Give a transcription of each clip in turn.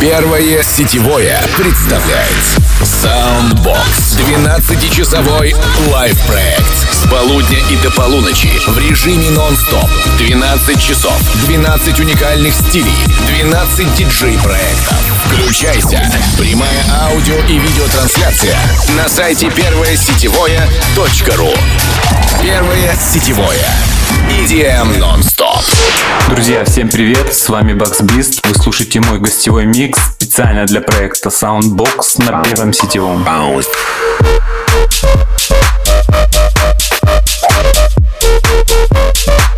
Первое сетевое представляет Soundbox 12-часовой лайв-проект с полудня и до полуночи в режиме нон-стоп 12 часов 12 уникальных стилей 12 диджей-проектов Включайся! Прямая аудио и видеотрансляция на сайте первое-сетевое.ру Первое сетевое EDM Non-Stop. Друзья, всем привет, с вами Бакс Бист. Вы слушаете мой гостевой микс специально для проекта Soundbox на первом сетевом. Bounce. Thank you.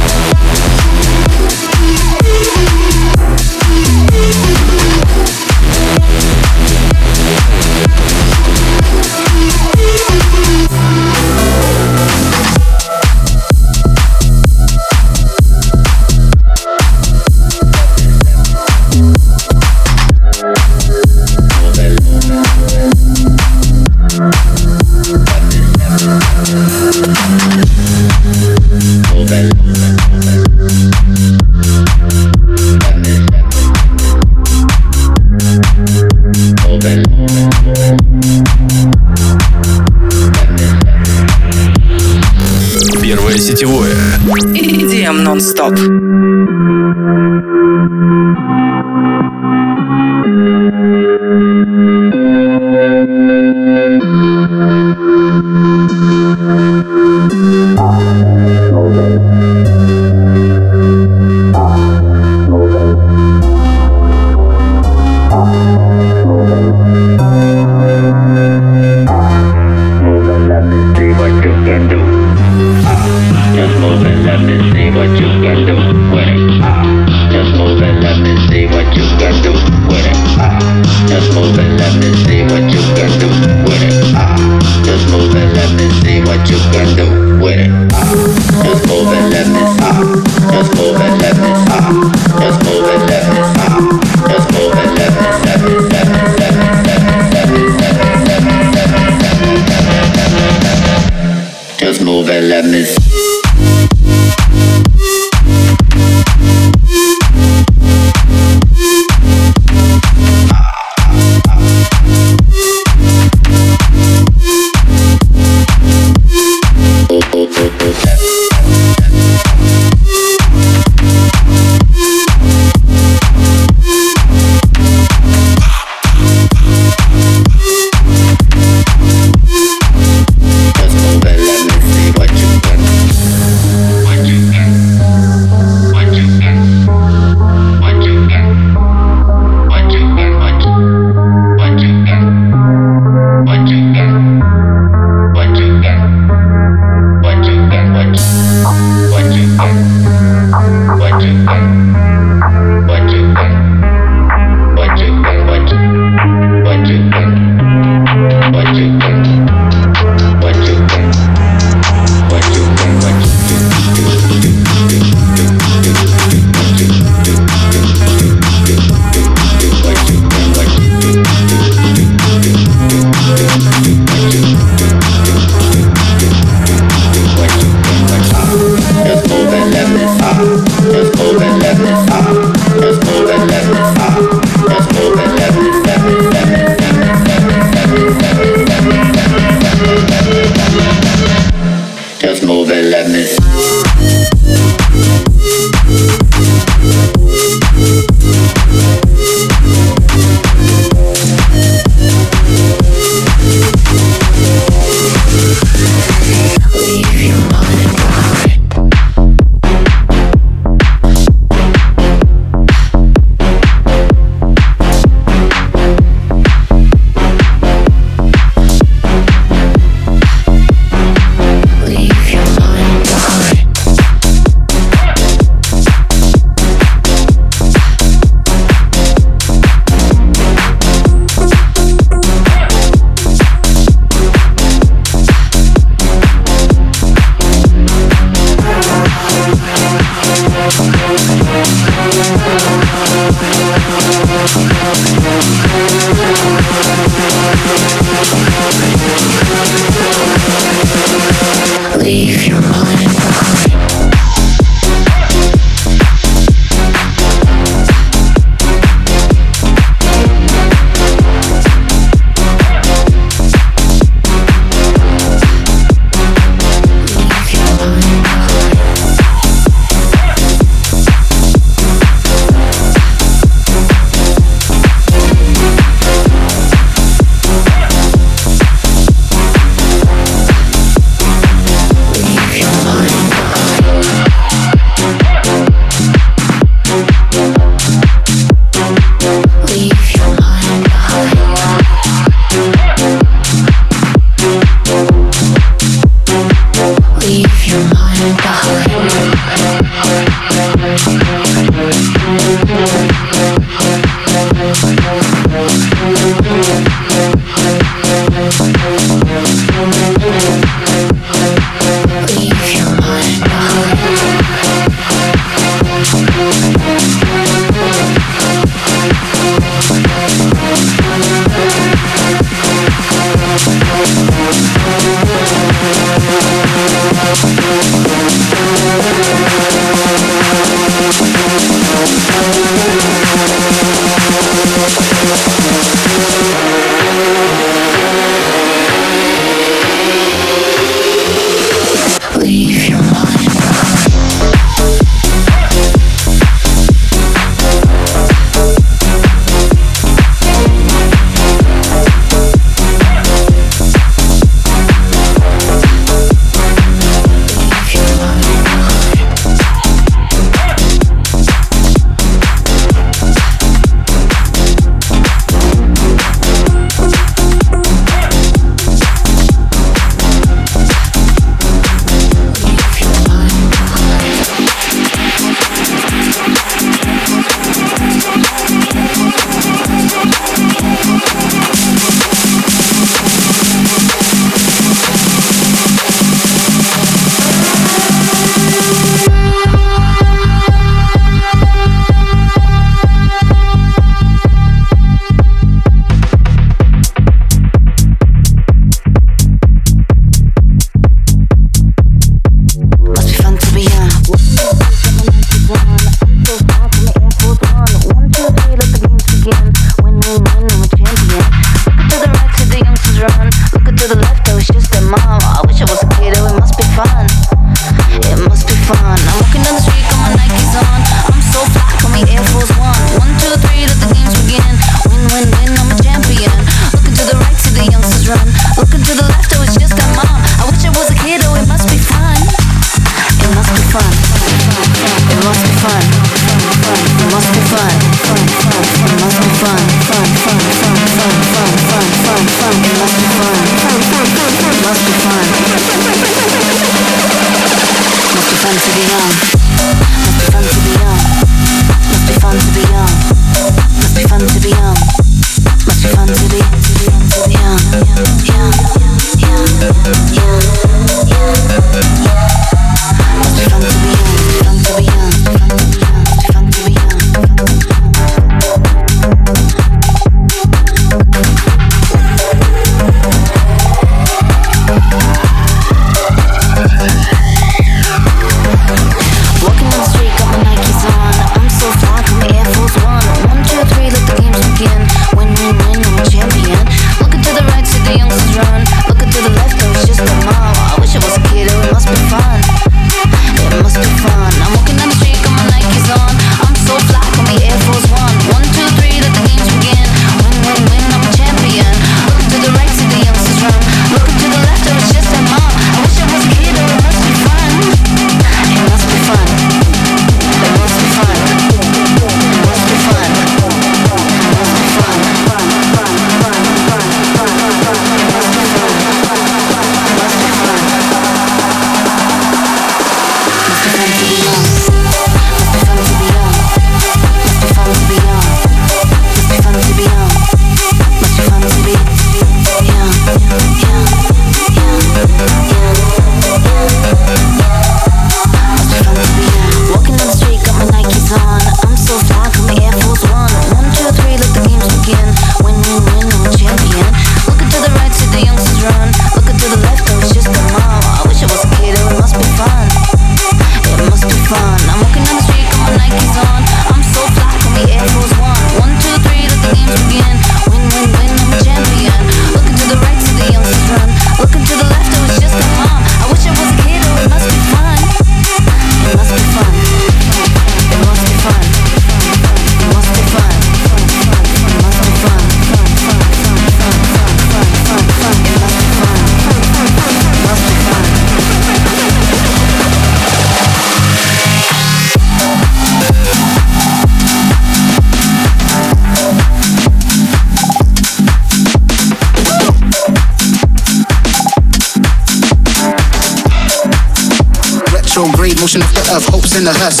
In the hearse.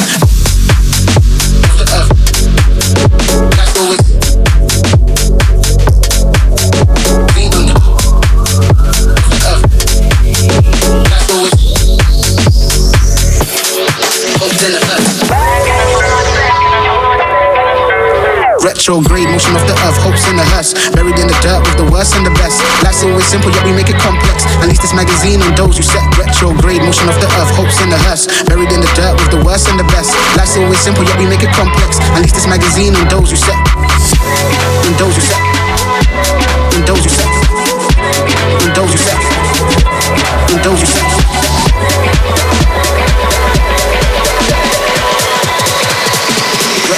Retrograde motion of the earth, hopes in the hearse. Buried in the dirt with the worst and the best. Life's always simple, yet we make it complex. At least this magazine on those who set retrograde motion of the earth, hopes in the hearse. Buried in the dirt with the worst and the best. Life's always simple, yet we make it complex. At least this magazine on those who set. On those who set. On those who set. On those who set. On those who set.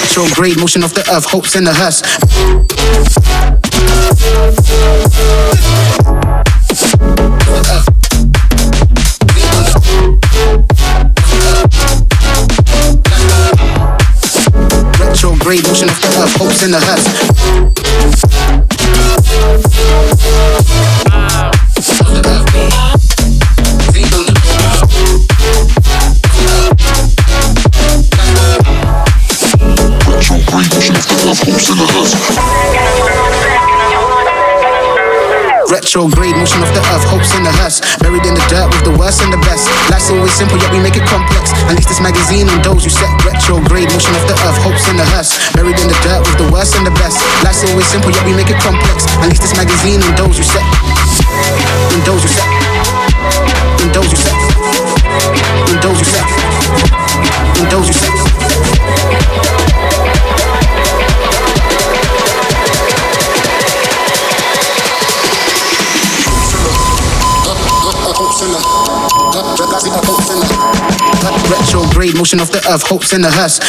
Retrograde motion of the earth, hopes in the hearse. Retrograde motion of the earth, hopes in the hearse. Worst and the best. Life's always simple, yet we make it complex. At least this magazine on those who set retrograde motion of the earth, hopes in the hearse. Buried in the dirt with the worst and the best. Life's always simple, yet we make it complex. At least this magazine on those who set. On those who set. Motion of the earth, hopes in the hearse.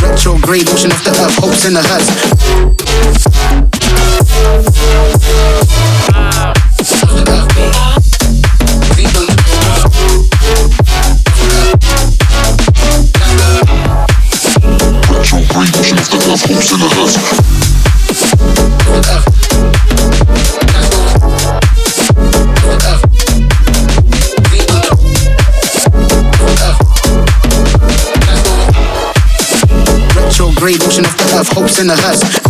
Retrograde motion of the earth, hopes in the hearse. Hopes in the hearse.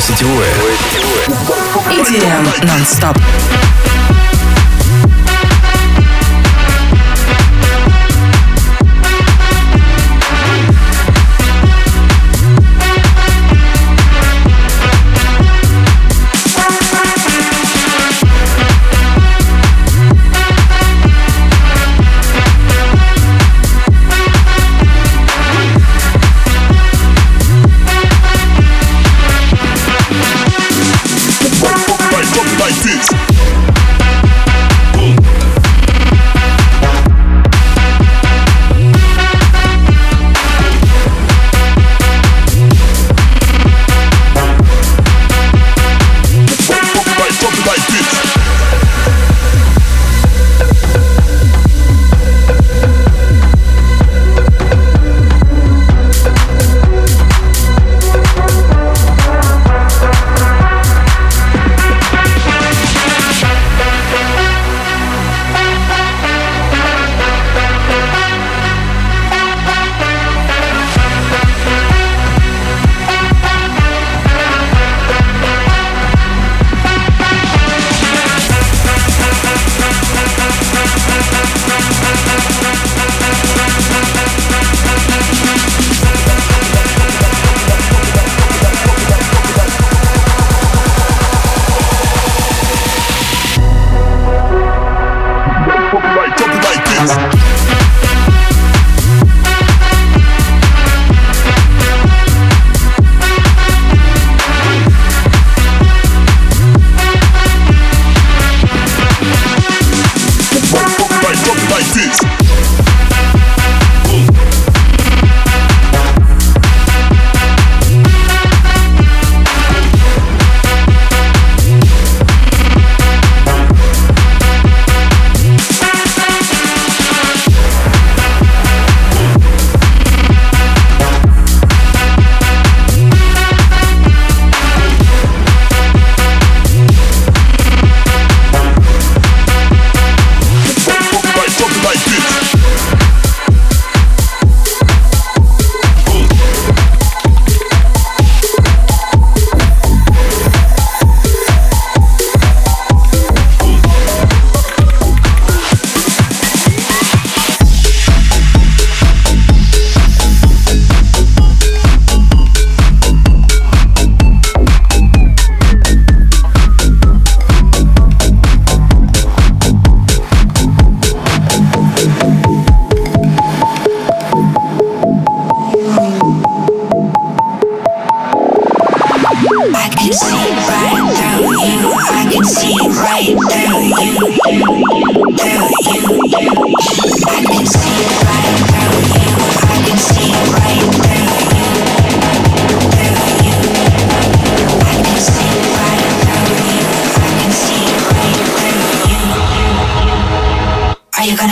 сетевое. Идея нон-стоп.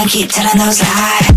Keep telling those lies.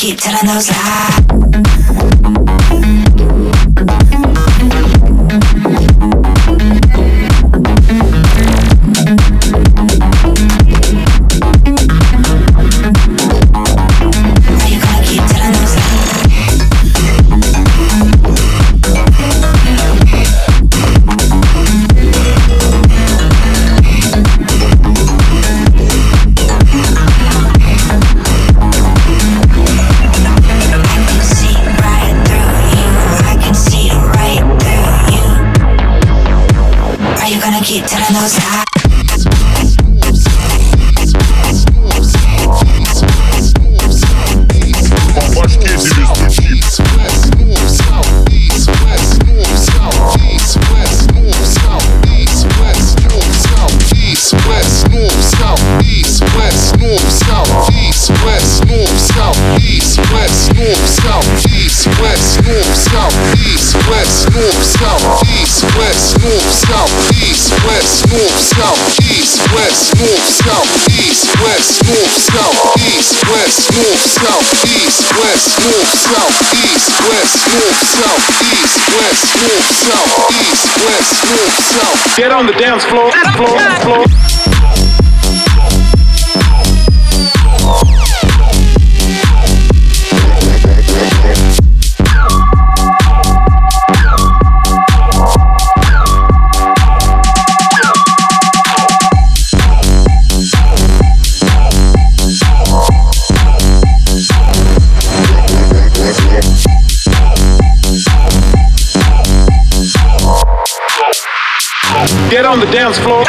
Keep telling those lies. Get on the dance floor. floor, floor. Get on the dance floor.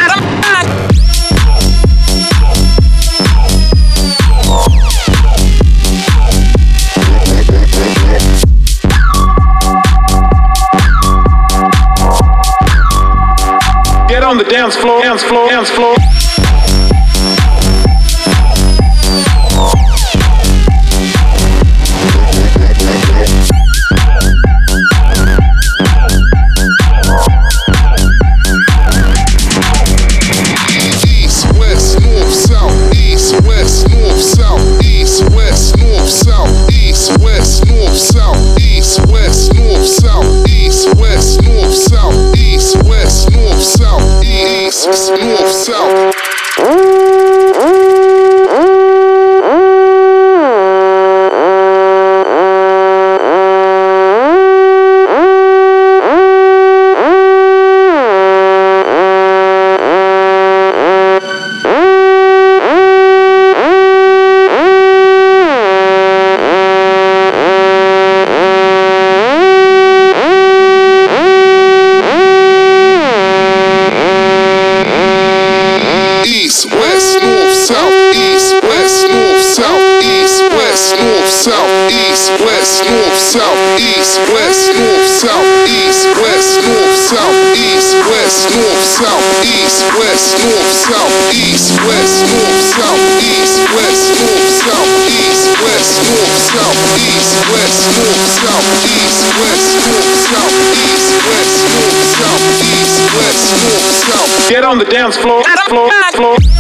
west, north, south, east, west, north, south, east, west, north, south, east, west, north, south, east, west, north, south, east, west, north, south, east, west, north, south, east, west, north, south. Get on the dance floor, floor, floor.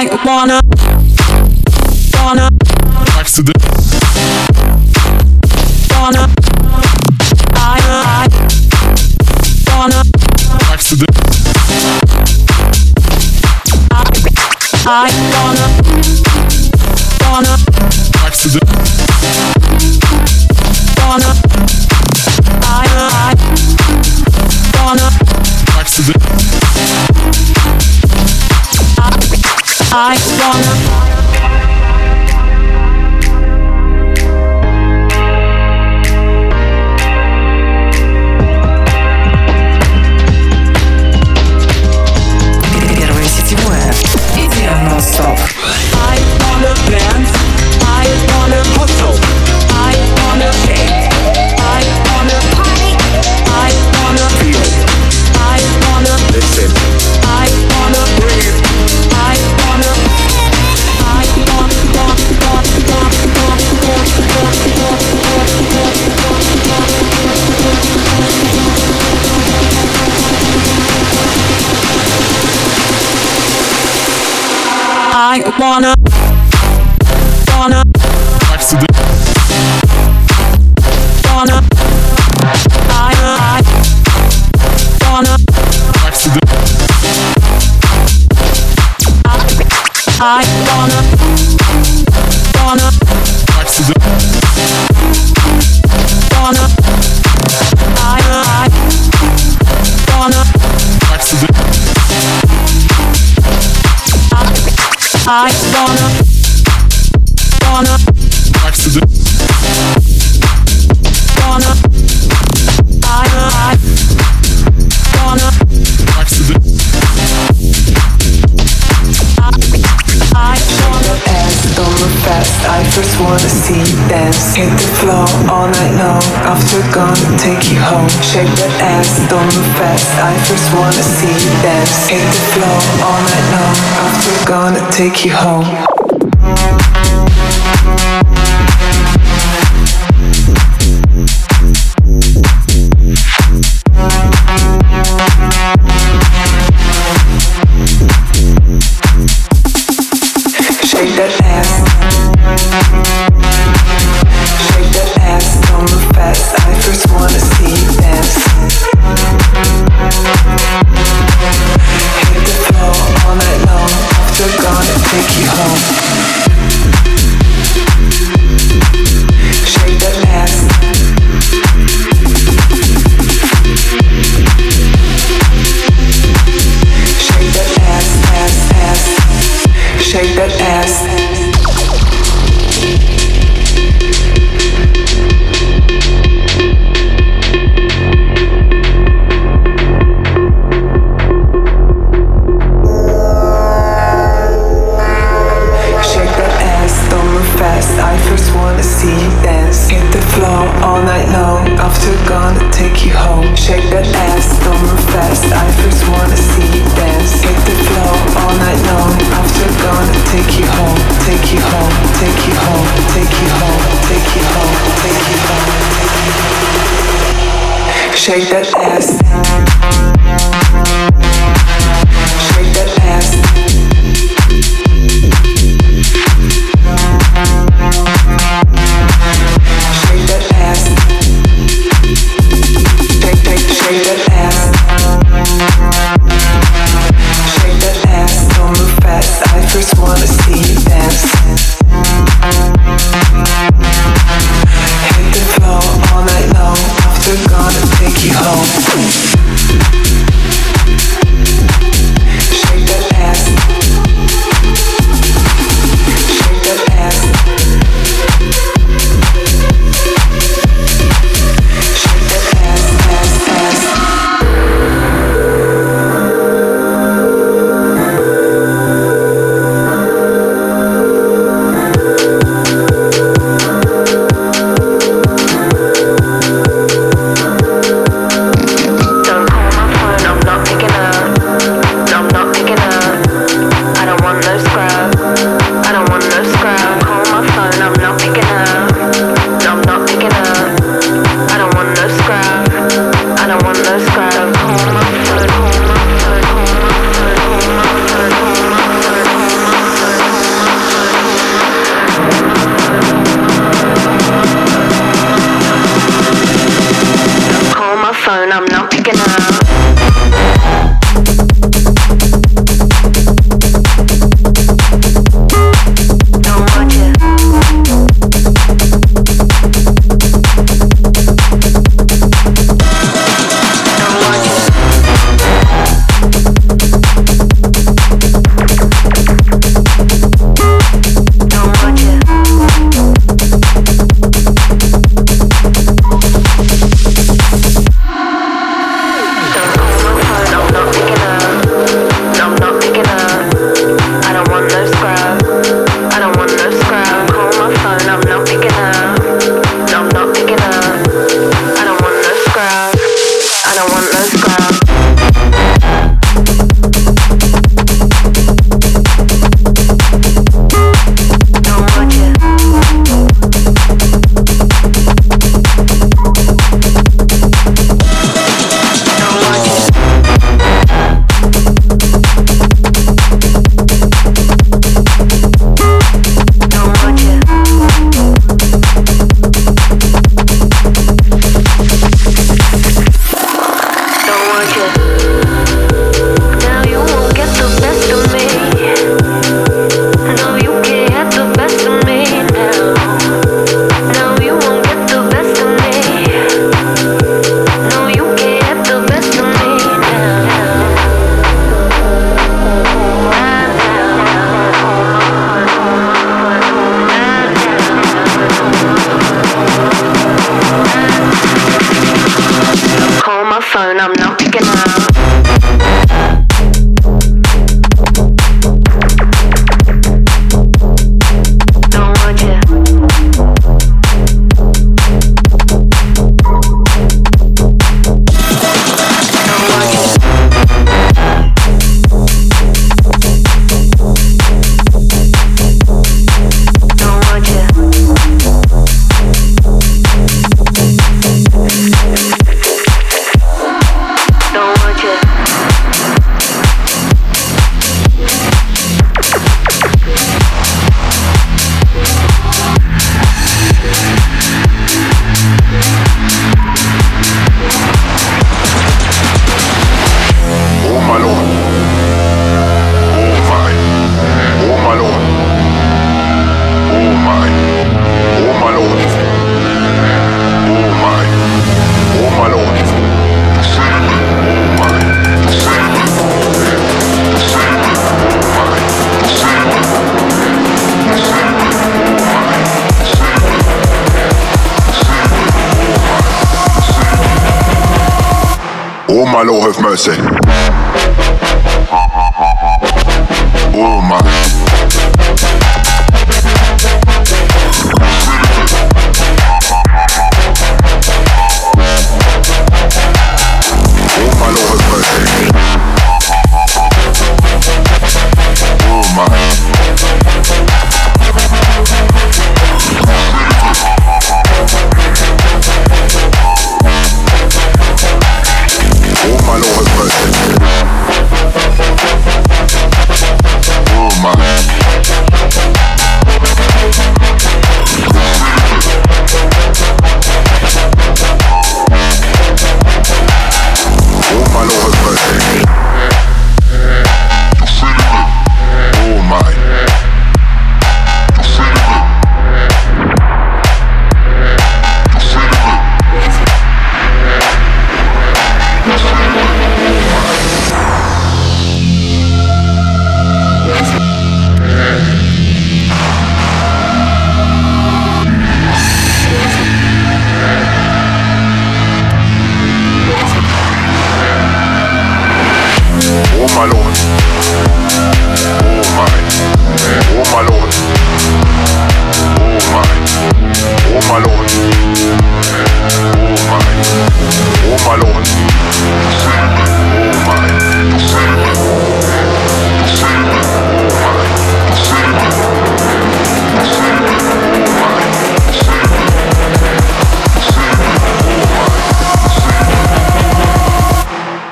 I, wanna, wanna, accident, wanna, I, I, wanna, I, I wanna, wanna, wanna, I wanna. I, I wanna, wanna, wanna, I, I, wanna, I wanna, wanna, wanna, gonna take you home. Shake that ass, don't move fast. I first wanna see you dance. Hit the floor all night long. After gonna take you home.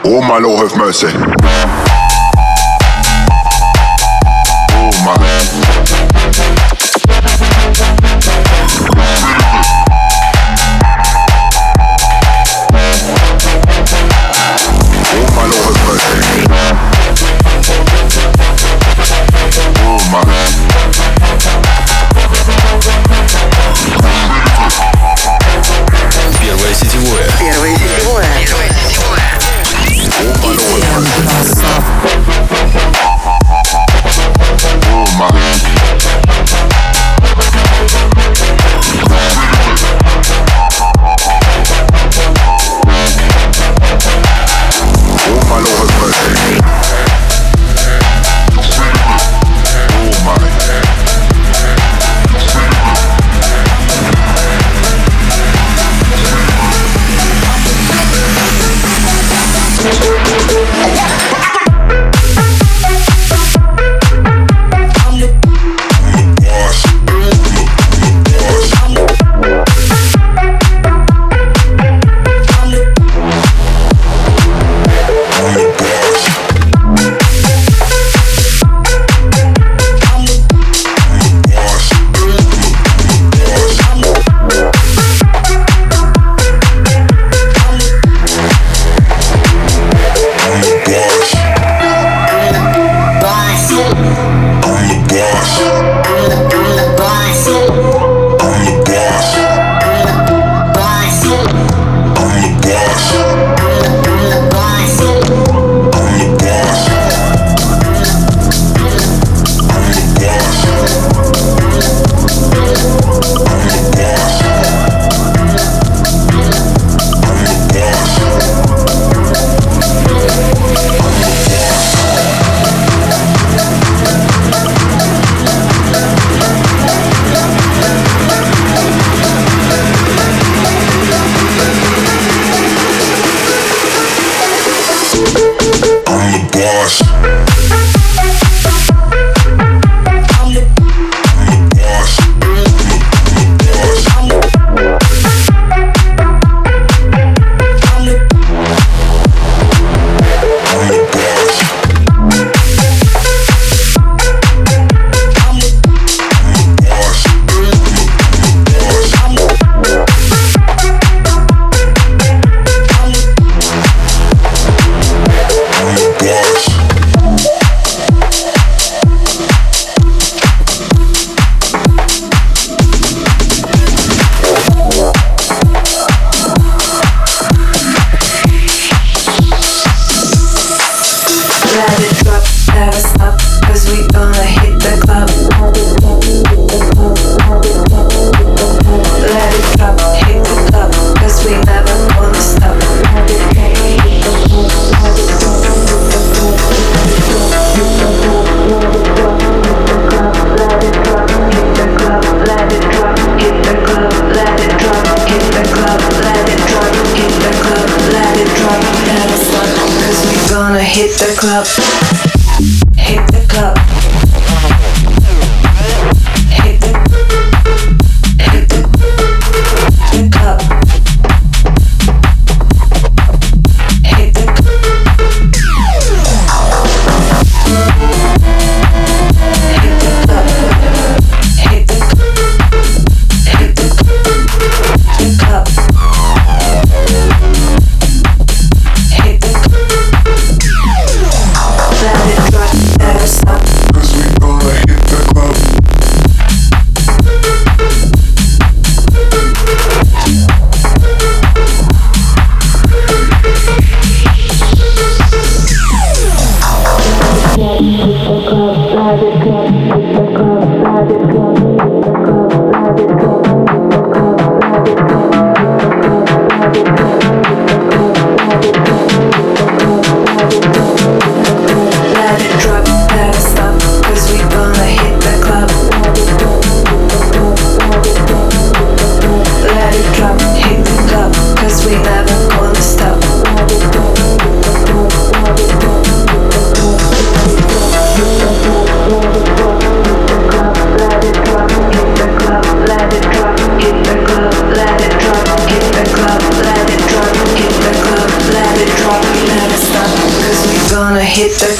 Oh my Lord have mercy. Oh my. The club.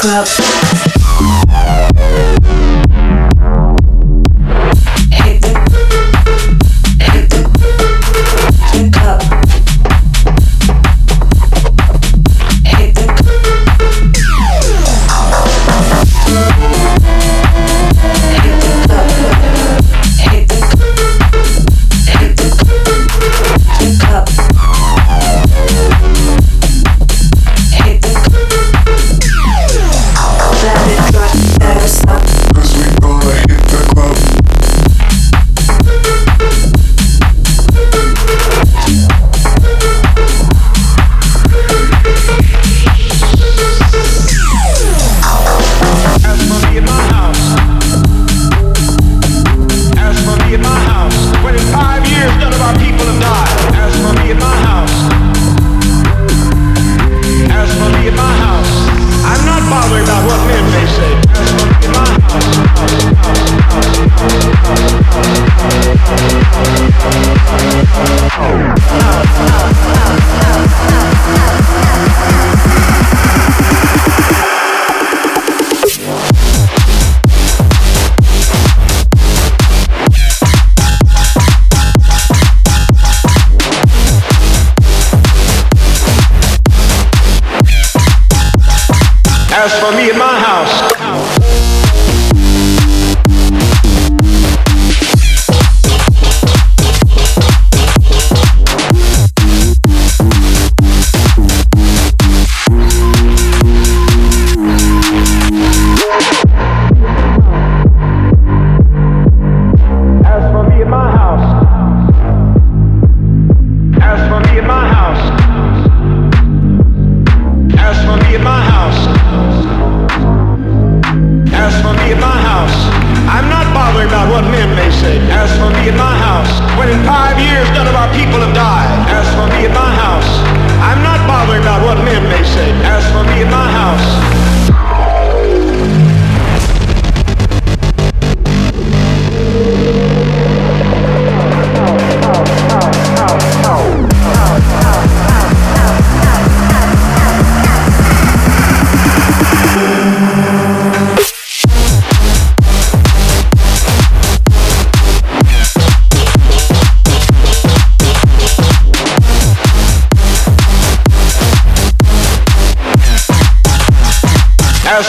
club.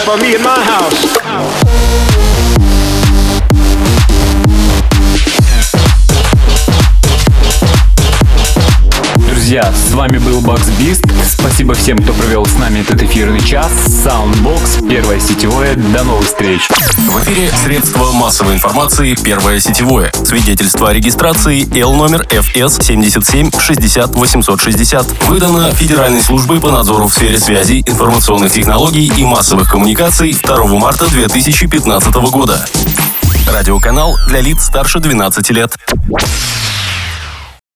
for me and my house. друзья, с вами был Бакс Бист. Спасибо всем, кто провел с нами этот эфирный час. Soundbox, первое сетевое. До новых встреч. В эфире средство массовой информации «Первое сетевое». Свидетельство о регистрации L номер FS 77 60 860. Выдано Федеральной службой по надзору в сфере связи, информационных технологий и массовых коммуникаций 2 марта 2015 года. Радиоканал для лиц старше 12 лет.